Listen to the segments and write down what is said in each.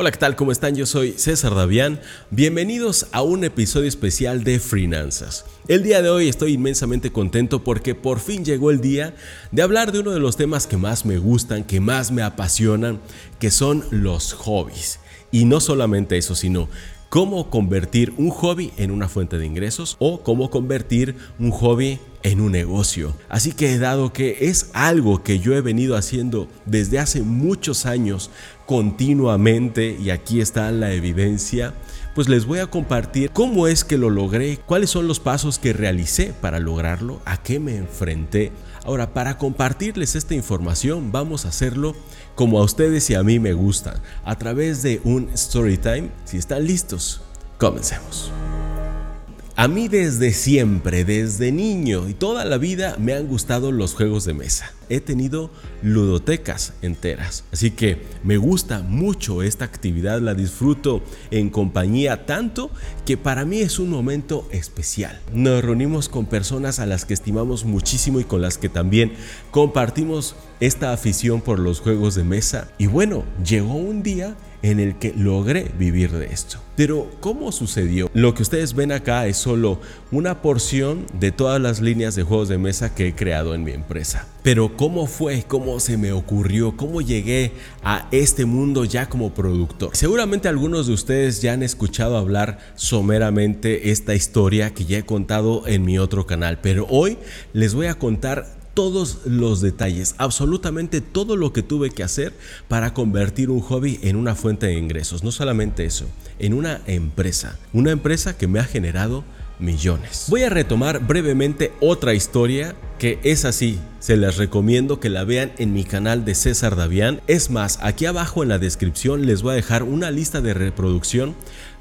Hola, ¿qué tal? ¿Cómo están? Yo soy César Davián. Bienvenidos a un episodio especial de Finanzas. El día de hoy estoy inmensamente contento porque por fin llegó el día de hablar de uno de los temas que más me gustan, que más me apasionan, que son los hobbies. Y no solamente eso, sino cómo convertir un hobby en una fuente de ingresos o cómo convertir un hobby en un negocio. Así que dado que es algo que yo he venido haciendo desde hace muchos años continuamente y aquí está la evidencia, pues les voy a compartir cómo es que lo logré, cuáles son los pasos que realicé para lograrlo, a qué me enfrenté. Ahora, para compartirles esta información, vamos a hacerlo como a ustedes y a mí me gusta, a través de un story time. Si están listos, comencemos. A mí desde siempre, desde niño y toda la vida me han gustado los juegos de mesa. He tenido ludotecas enteras, así que me gusta mucho esta actividad, la disfruto en compañía tanto que para mí es un momento especial. Nos reunimos con personas a las que estimamos muchísimo y con las que también compartimos esta afición por los juegos de mesa. Y bueno, llegó un día en el que logré vivir de esto. Pero ¿cómo sucedió? Lo que ustedes ven acá es solo una porción de todas las líneas de juegos de mesa que he creado en mi empresa. Pero ¿cómo fue? ¿Cómo se me ocurrió? ¿Cómo llegué a este mundo ya como productor? Seguramente algunos de ustedes ya han escuchado hablar someramente esta historia que ya he contado en mi otro canal, pero hoy les voy a contar todos los detalles, absolutamente todo lo que tuve que hacer para convertir un hobby en una fuente de ingresos. No solamente eso, en una empresa. Una empresa que me ha generado millones. Voy a retomar brevemente otra historia que es así. Se les recomiendo que la vean en mi canal de César Davián. Es más, aquí abajo en la descripción les voy a dejar una lista de reproducción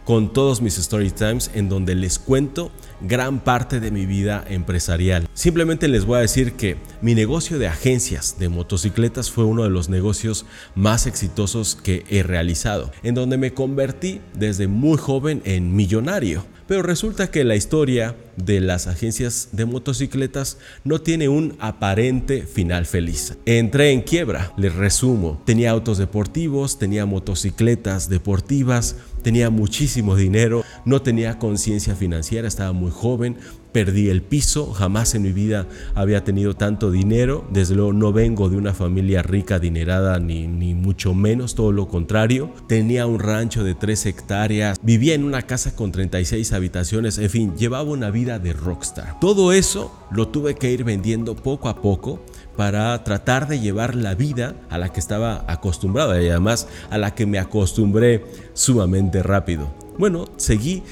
con todos mis story times en donde les cuento gran parte de mi vida empresarial. Simplemente les voy a decir que mi negocio de agencias de motocicletas fue uno de los negocios más exitosos que he realizado, en donde me convertí desde muy joven en millonario. Pero resulta que la historia de las agencias de motocicletas no tiene un aparente final feliz. Entré en quiebra, les resumo. Tenía autos deportivos, tenía motocicletas deportivas, tenía muchísimo dinero, no tenía conciencia financiera, estaba muy joven, perdí el piso, jamás en mi vida había tenido tanto dinero, desde luego no vengo de una familia rica, adinerada, ni, ni mucho menos, todo lo contrario, tenía un rancho de 3 hectáreas, vivía en una casa con 36 habitaciones, en fin, llevaba una vida de rockstar. Todo eso lo tuve que ir vendiendo poco a poco para tratar de llevar la vida a la que estaba acostumbrado y además a la que me acostumbré sumamente rápido. Bueno, seguí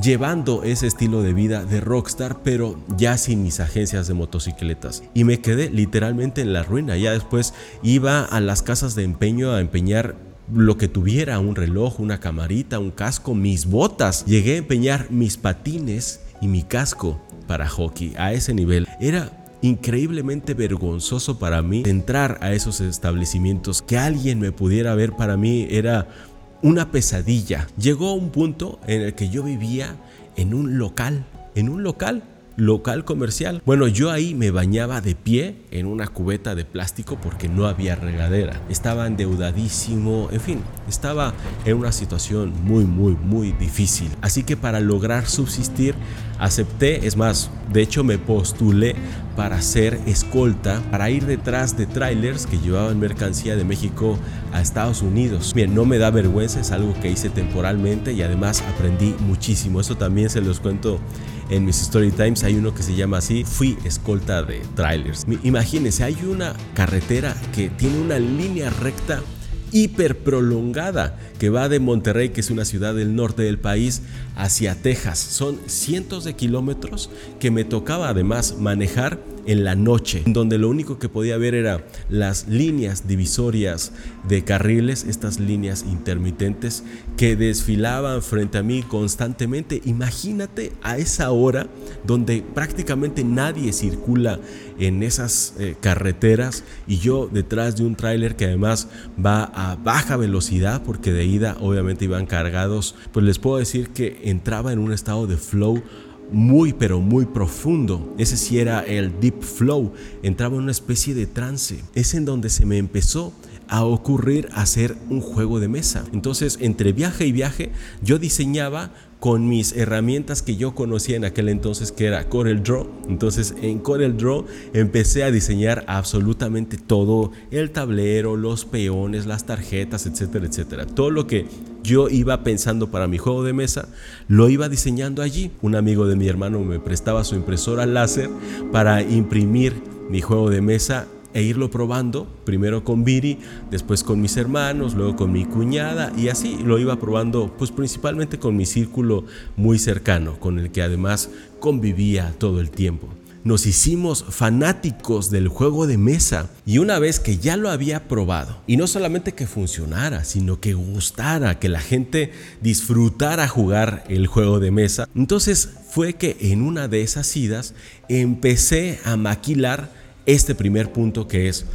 llevando ese estilo de vida de rockstar, pero ya sin mis agencias de motocicletas. Y me quedé literalmente en la ruina. Ya después iba a las casas de empeño a empeñar lo que tuviera, un reloj, una camarita, un casco, mis botas. Llegué a empeñar mis patines y mi casco para hockey a ese nivel. Era increíblemente vergonzoso para mí entrar a esos establecimientos. Que alguien me pudiera ver para mí era una pesadilla. Llegó a un punto en el que yo vivía en un local, en un local local comercial. Bueno, yo ahí me bañaba de pie en una cubeta de plástico porque no había regadera. Estaba endeudadísimo, en fin, estaba en una situación muy, muy, muy difícil. Así que para lograr subsistir, acepté, es más, de hecho me postulé para ser escolta, para ir detrás de trailers que llevaban mercancía de México a Estados Unidos. Bien, no me da vergüenza, es algo que hice temporalmente y además aprendí muchísimo. Eso también se los cuento en mis story times. Hay uno que se llama así, fui escolta de trailers. Imagínense, hay una carretera que tiene una línea recta hiper prolongada que va de Monterrey, que es una ciudad del norte del país, hacia Texas. Son cientos de kilómetros que me tocaba además manejar en la noche, donde lo único que podía ver era las líneas divisorias de carriles, estas líneas intermitentes que desfilaban frente a mí constantemente. Imagínate a esa hora donde prácticamente nadie circula en esas eh, carreteras y yo detrás de un tráiler que además va a baja velocidad porque de ida obviamente iban cargados, pues les puedo decir que entraba en un estado de flow muy pero muy profundo. Ese sí era el deep flow. Entraba en una especie de trance. Es en donde se me empezó a ocurrir hacer un juego de mesa. Entonces, entre viaje y viaje, yo diseñaba con mis herramientas que yo conocía en aquel entonces que era Corel Draw. Entonces en Corel Draw empecé a diseñar absolutamente todo, el tablero, los peones, las tarjetas, etcétera, etcétera. Todo lo que yo iba pensando para mi juego de mesa, lo iba diseñando allí. Un amigo de mi hermano me prestaba su impresora láser para imprimir mi juego de mesa e irlo probando, primero con Viri, después con mis hermanos, luego con mi cuñada y así lo iba probando pues principalmente con mi círculo muy cercano, con el que además convivía todo el tiempo. Nos hicimos fanáticos del juego de mesa y una vez que ya lo había probado, y no solamente que funcionara, sino que gustara, que la gente disfrutara jugar el juego de mesa, entonces fue que en una de esas idas empecé a maquilar este primer punto que es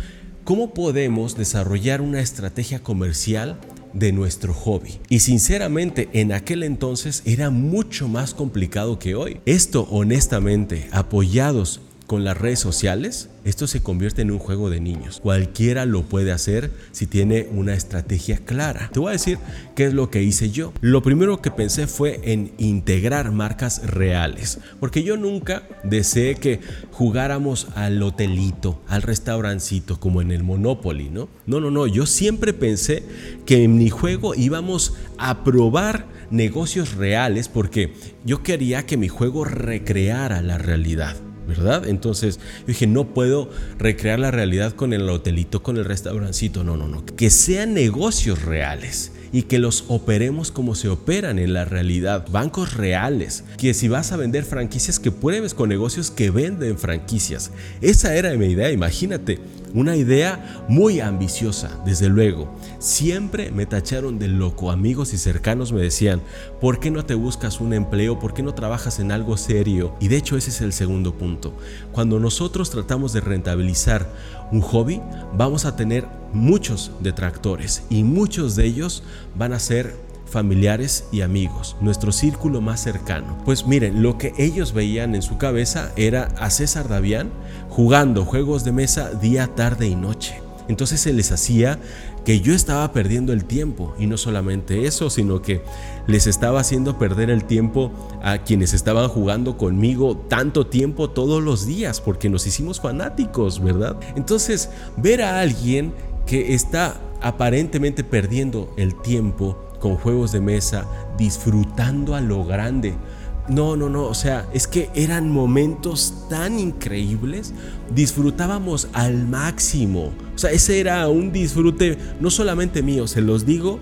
cómo podemos desarrollar una estrategia comercial de nuestro hobby. Y sinceramente en aquel entonces era mucho más complicado que hoy. Esto honestamente, apoyados con las redes sociales, esto se convierte en un juego de niños. Cualquiera lo puede hacer si tiene una estrategia clara. Te voy a decir qué es lo que hice yo. Lo primero que pensé fue en integrar marcas reales, porque yo nunca deseé que jugáramos al hotelito, al restaurancito, como en el Monopoly, ¿no? No, no, no, yo siempre pensé que en mi juego íbamos a probar negocios reales porque yo quería que mi juego recreara la realidad. ¿Verdad? Entonces dije, no puedo recrear la realidad con el hotelito, con el restaurancito, no, no, no, que sean negocios reales y que los operemos como se operan en la realidad, bancos reales, que si vas a vender franquicias que pruebes con negocios que venden franquicias. Esa era mi idea, imagínate, una idea muy ambiciosa, desde luego. Siempre me tacharon de loco, amigos y cercanos me decían, ¿por qué no te buscas un empleo? ¿Por qué no trabajas en algo serio? Y de hecho ese es el segundo punto. Cuando nosotros tratamos de rentabilizar un hobby, vamos a tener muchos detractores y muchos de ellos van a ser familiares y amigos, nuestro círculo más cercano. Pues miren, lo que ellos veían en su cabeza era a César Davián jugando juegos de mesa día, tarde y noche. Entonces se les hacía que yo estaba perdiendo el tiempo y no solamente eso, sino que les estaba haciendo perder el tiempo a quienes estaban jugando conmigo tanto tiempo todos los días porque nos hicimos fanáticos, ¿verdad? Entonces ver a alguien que está aparentemente perdiendo el tiempo con juegos de mesa, disfrutando a lo grande. No, no, no, o sea, es que eran momentos tan increíbles, disfrutábamos al máximo. O sea, ese era un disfrute no solamente mío, se los digo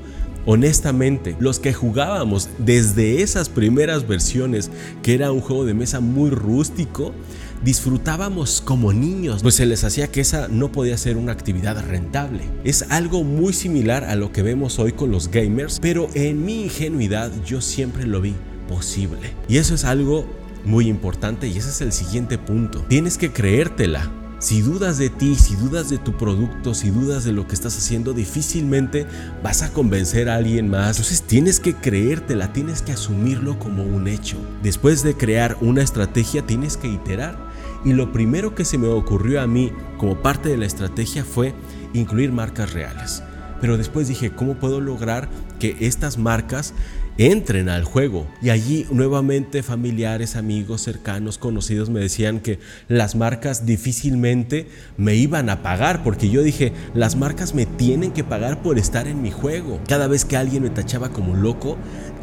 honestamente, los que jugábamos desde esas primeras versiones, que era un juego de mesa muy rústico, disfrutábamos como niños, pues se les hacía que esa no podía ser una actividad rentable. Es algo muy similar a lo que vemos hoy con los gamers, pero en mi ingenuidad yo siempre lo vi posible. Y eso es algo muy importante y ese es el siguiente punto. Tienes que creértela. Si dudas de ti, si dudas de tu producto, si dudas de lo que estás haciendo, difícilmente vas a convencer a alguien más. Entonces tienes que creértela, tienes que asumirlo como un hecho. Después de crear una estrategia, tienes que iterar. Y lo primero que se me ocurrió a mí como parte de la estrategia fue incluir marcas reales. Pero después dije, ¿cómo puedo lograr que estas marcas entren al juego. Y allí nuevamente familiares, amigos, cercanos, conocidos me decían que las marcas difícilmente me iban a pagar porque yo dije, las marcas me tienen que pagar por estar en mi juego. Cada vez que alguien me tachaba como loco,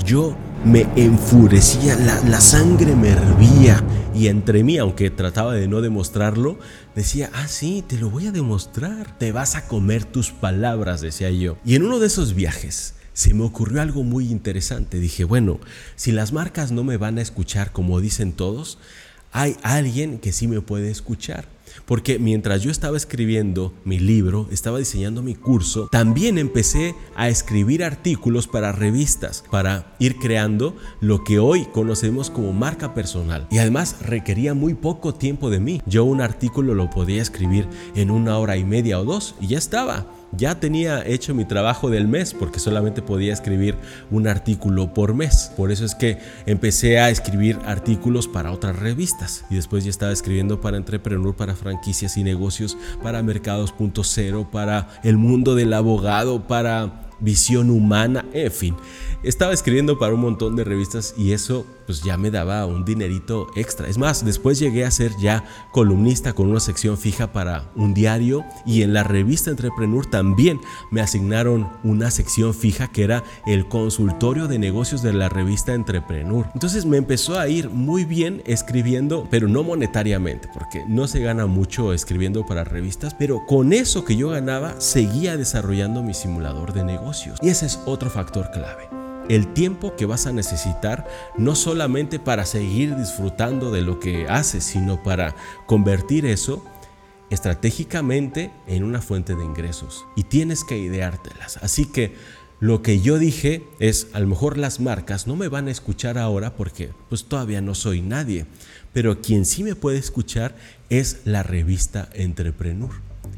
yo me enfurecía, la, sangre me hervía y entre mí, aunque trataba de no demostrarlo, decía, ah, sí, te lo voy a demostrar, te vas a comer tus palabras, decía yo. Y en uno de esos viajes, se me ocurrió algo muy interesante. Dije, bueno, si las marcas no me van a escuchar como dicen todos, hay alguien que sí me puede escuchar. Porque mientras yo estaba escribiendo mi libro, estaba diseñando mi curso, también empecé a escribir artículos para revistas, para ir creando lo que hoy conocemos como marca personal. Y además requería muy poco tiempo de mí. Yo un artículo lo podía escribir en una hora y media o dos y ya estaba ya tenía hecho mi trabajo del mes porque solamente podía escribir un artículo por mes. Por eso es que empecé a escribir artículos para otras revistas y después ya estaba escribiendo para Entrepreneur, para franquicias y negocios, para Mercados.0, para el mundo del abogado, para visión humana, en fin. Estaba escribiendo para un montón de revistas y eso pues ya me daba un dinerito extra. Es más, después llegué a ser ya columnista con una sección fija para un diario y en la revista Entrepreneur también me asignaron una sección fija que era el consultorio de negocios de la revista Entrepreneur. Entonces me empezó a ir muy bien escribiendo, pero no monetariamente, porque no se gana mucho escribiendo para revistas, pero con eso que yo ganaba seguía desarrollando mi simulador de negocios. Y ese es otro factor clave el tiempo que vas a necesitar no solamente para seguir disfrutando de lo que haces, sino para convertir eso estratégicamente en una fuente de ingresos. Y tienes que ideártelas. Así que lo que yo dije es, a lo mejor las marcas no me van a escuchar ahora porque pues todavía no soy nadie, pero quien sí me puede escuchar es la revista Entrepreneur.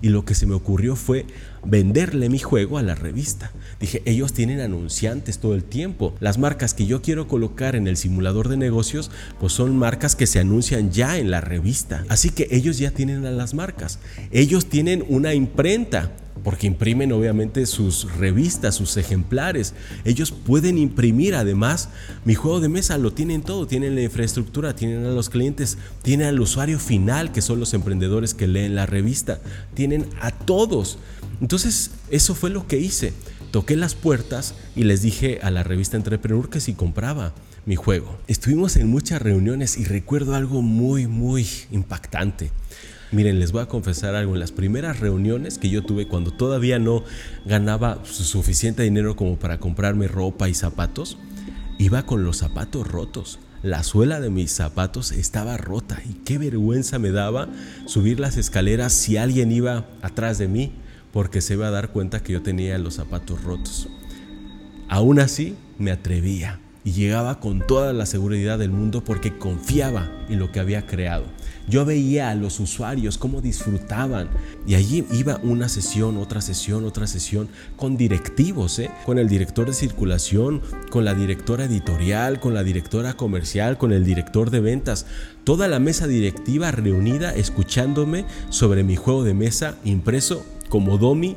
Y lo que se me ocurrió fue venderle mi juego a la revista. Dije, ellos tienen anunciantes todo el tiempo. Las marcas que yo quiero colocar en el simulador de negocios, pues son marcas que se anuncian ya en la revista. Así que ellos ya tienen a las marcas. Ellos tienen una imprenta porque imprimen obviamente sus revistas, sus ejemplares. Ellos pueden imprimir además mi juego de mesa, lo tienen todo, tienen la infraestructura, tienen a los clientes, tienen al usuario final, que son los emprendedores que leen la revista, tienen a todos. Entonces, eso fue lo que hice. Toqué las puertas y les dije a la revista Entrepreneur que si compraba mi juego. Estuvimos en muchas reuniones y recuerdo algo muy, muy impactante. Miren, les voy a confesar algo. En las primeras reuniones que yo tuve cuando todavía no ganaba suficiente dinero como para comprarme ropa y zapatos, iba con los zapatos rotos. La suela de mis zapatos estaba rota y qué vergüenza me daba subir las escaleras si alguien iba atrás de mí porque se iba a dar cuenta que yo tenía los zapatos rotos. Aún así, me atrevía y llegaba con toda la seguridad del mundo porque confiaba en lo que había creado. Yo veía a los usuarios cómo disfrutaban. Y allí iba una sesión, otra sesión, otra sesión con directivos, ¿eh? con el director de circulación, con la directora editorial, con la directora comercial, con el director de ventas, toda la mesa directiva reunida escuchándome sobre mi juego de mesa impreso como Domi,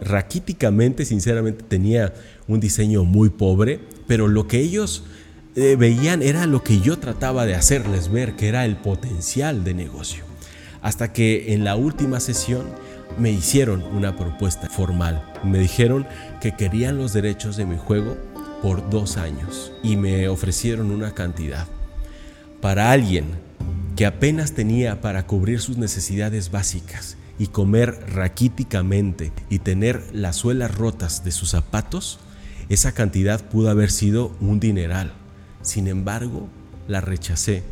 raquíticamente, sinceramente tenía un diseño muy pobre, pero lo que ellos eh, veían era lo que yo trataba de hacerles ver, que era el potencial de negocio. Hasta que en la última sesión me hicieron una propuesta formal. Me dijeron que querían los derechos de mi juego por dos años y me ofrecieron una cantidad. Para alguien que apenas tenía para cubrir sus necesidades básicas y comer raquíticamente y tener las suelas rotas de sus zapatos, esa cantidad pudo haber sido un dineral. Sin embargo, la rechacé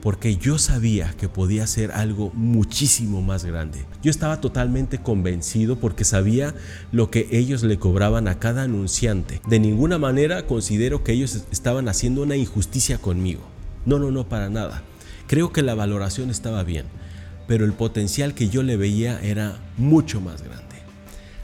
porque yo sabía que podía ser algo muchísimo más grande. Yo estaba totalmente convencido porque sabía lo que ellos le cobraban a cada anunciante. De ninguna manera considero que ellos estaban haciendo una injusticia conmigo. No, no, no, para nada. Creo que la valoración estaba bien pero el potencial que yo le veía era mucho más grande.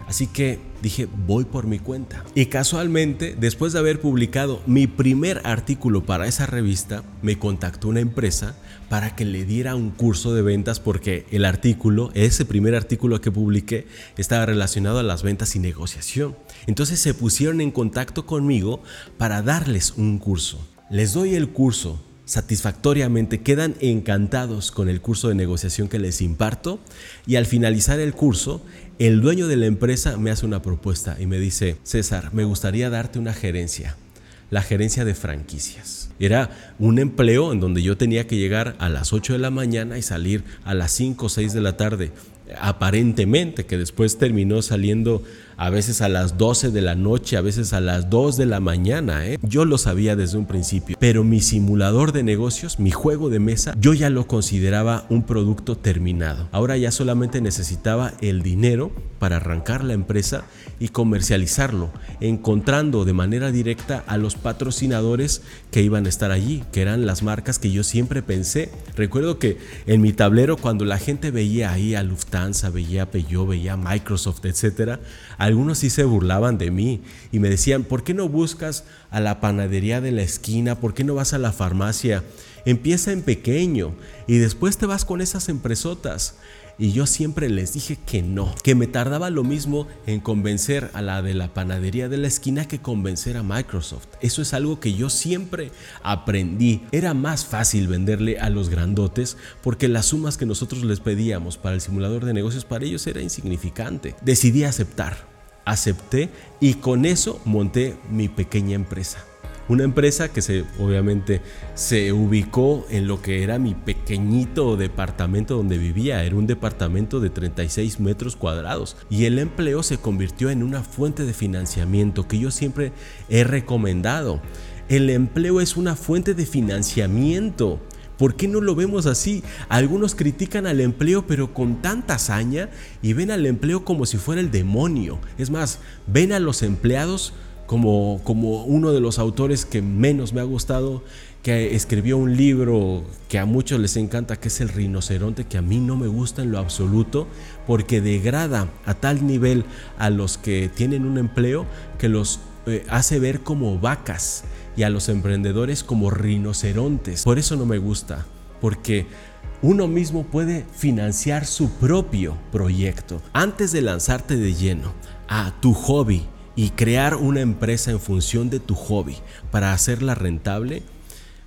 Así que dije, voy por mi cuenta. Y casualmente, después de haber publicado mi primer artículo para esa revista, me contactó una empresa para que le diera un curso de ventas porque el artículo, ese primer artículo que publiqué, estaba relacionado a las ventas y negociación. Entonces se pusieron en contacto conmigo para darles un curso. Les doy el curso, satisfactoriamente, quedan encantados con el curso de negociación que les imparto y al finalizar el curso, el dueño de la empresa me hace una propuesta y me dice, César, me gustaría darte una gerencia, la gerencia de franquicias. Era un empleo en donde yo tenía que llegar a las 8 de la mañana y salir a las 5 o 6 de la tarde, aparentemente, que después terminó saliendo a veces a las 12 de la noche, a veces a las 2 de la mañana. ¿eh? Yo lo sabía desde un principio, pero mi simulador de negocios, mi juego de mesa, yo ya lo consideraba un producto terminado. Ahora ya solamente necesitaba el dinero para arrancar la empresa y comercializarlo, encontrando de manera directa a los patrocinadores que iban a estar allí, que eran las marcas que yo siempre pensé. Recuerdo que en mi tablero cuando la gente veía ahí a Lufthansa, Lufthansa, veía Peugeot, veía Microsoft, etc., algunos sí se burlaban de mí y me decían, ¿por qué no buscas a la panadería de la esquina? ¿Por qué no vas a la farmacia? Empieza en pequeño y después te vas con esas empresotas. Y yo siempre les dije que no, que me tardaba lo mismo en convencer a la de la panadería de la esquina que convencer a Microsoft. Eso es algo que yo siempre aprendí. Era más fácil venderle a los grandotes porque las sumas que nosotros les pedíamos para el simulador de negocios para ellos era insignificante. Decidí aceptar. Acepté y con eso monté mi pequeña empresa. Una empresa que se, obviamente se ubicó en lo que era mi pequeñito departamento donde vivía. Era un departamento de 36 metros cuadrados. Y el empleo se convirtió en una fuente de financiamiento que yo siempre he recomendado. El empleo es una fuente de financiamiento. ¿Por qué no lo vemos así? Algunos critican al empleo pero con tanta hazaña y ven al empleo como si fuera el demonio. Es más, ven a los empleados como, como uno de los autores que menos me ha gustado, que escribió un libro que a muchos les encanta, que es El rinoceronte, que a mí no me gusta en lo absoluto, porque degrada a tal nivel a los que tienen un empleo que los eh, hace ver como vacas y a los emprendedores como rinocerontes. Por eso no me gusta, porque uno mismo puede financiar su propio proyecto antes de lanzarte de lleno a tu hobby y crear una empresa en función de tu hobby para hacerla rentable,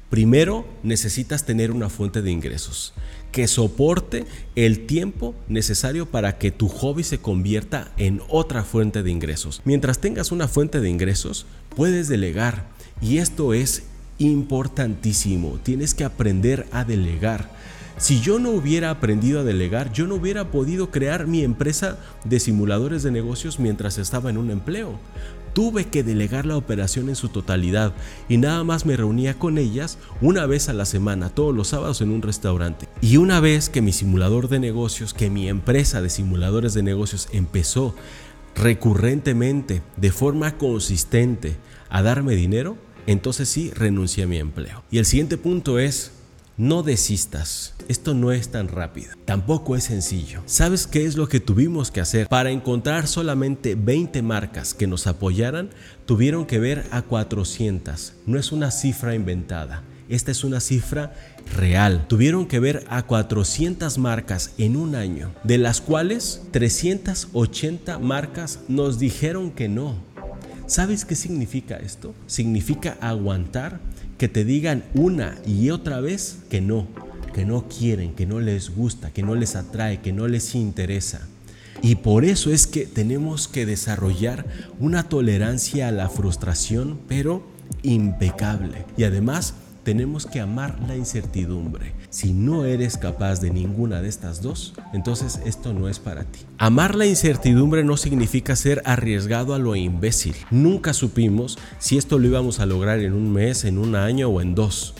primero necesitas tener una fuente de ingresos que soporte el tiempo necesario para que tu hobby se convierta en otra fuente de ingresos. Mientras tengas una fuente de ingresos, puedes delegar y esto es importantísimo. Tienes que aprender a delegar. Si yo no hubiera aprendido a delegar, yo no hubiera podido crear mi empresa de simuladores de negocios mientras estaba en un empleo. Tuve que delegar la operación en su totalidad y nada más me reunía con ellas una vez a la semana, todos los sábados en un restaurante. Y una vez que mi simulador de negocios, que mi empresa de simuladores de negocios empezó recurrentemente, de forma consistente, a darme dinero, entonces sí renuncié a mi empleo. Y el siguiente punto es no desistas. Esto no es tan rápido. Tampoco es sencillo. ¿Sabes qué es lo que tuvimos que hacer? Para encontrar solamente 20 marcas que nos apoyaran, tuvieron que ver a 400. No es una cifra inventada. Esta es una cifra real. Tuvieron que ver a 400 marcas en un año, de las cuales 380 marcas nos dijeron que no. ¿Sabes qué significa esto? Significa aguantar que te digan una y otra vez que no, que no quieren, que no les gusta, que no les atrae, que no les interesa. Y por eso es que tenemos que desarrollar una tolerancia a la frustración, pero impecable. Y además tenemos que amar la incertidumbre. Si no eres capaz de ninguna de estas dos, entonces esto no es para ti. Amar la incertidumbre no significa ser arriesgado a lo imbécil. Nunca supimos si esto lo íbamos a lograr en un mes, en un año o en dos.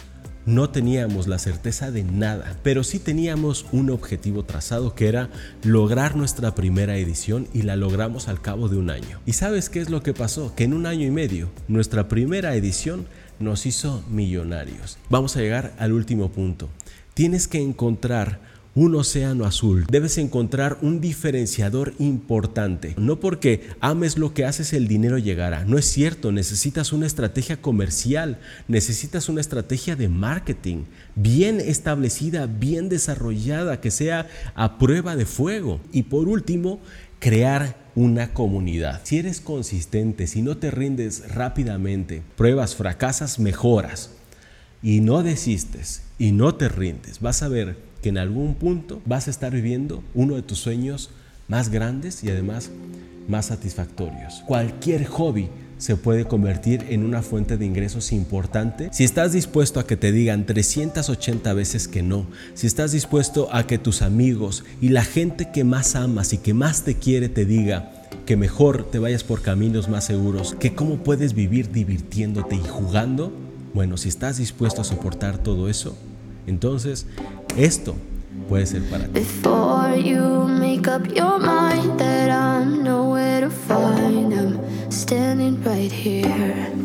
No teníamos la certeza de nada, pero sí teníamos un objetivo trazado que era lograr nuestra primera edición y la logramos al cabo de un año. ¿Y sabes qué es lo que pasó? Que en un año y medio, nuestra primera edición nos hizo millonarios. Vamos a llegar al último punto. Tienes que encontrar un océano azul. Debes encontrar un diferenciador importante. No porque ames lo que haces el dinero llegará. No es cierto. Necesitas una estrategia comercial. Necesitas una estrategia de marketing bien establecida, bien desarrollada, que sea a prueba de fuego. Y por último, crear una comunidad. Si eres consistente, si no te rindes rápidamente, pruebas, fracasas, mejoras y no desistes y no te rindes, vas a ver que en algún punto vas a estar viviendo uno de tus sueños más grandes y además más satisfactorios. Cualquier hobby se puede convertir en una fuente de ingresos importante si estás dispuesto a que te digan 380 veces que no, si estás dispuesto a que tus amigos y la gente que más amas y que más te quiere te diga que mejor te vayas por caminos más seguros, que cómo puedes vivir divirtiéndote y jugando, bueno, si estás dispuesto a soportar todo eso, entonces esto puede ser para ti. Standing right here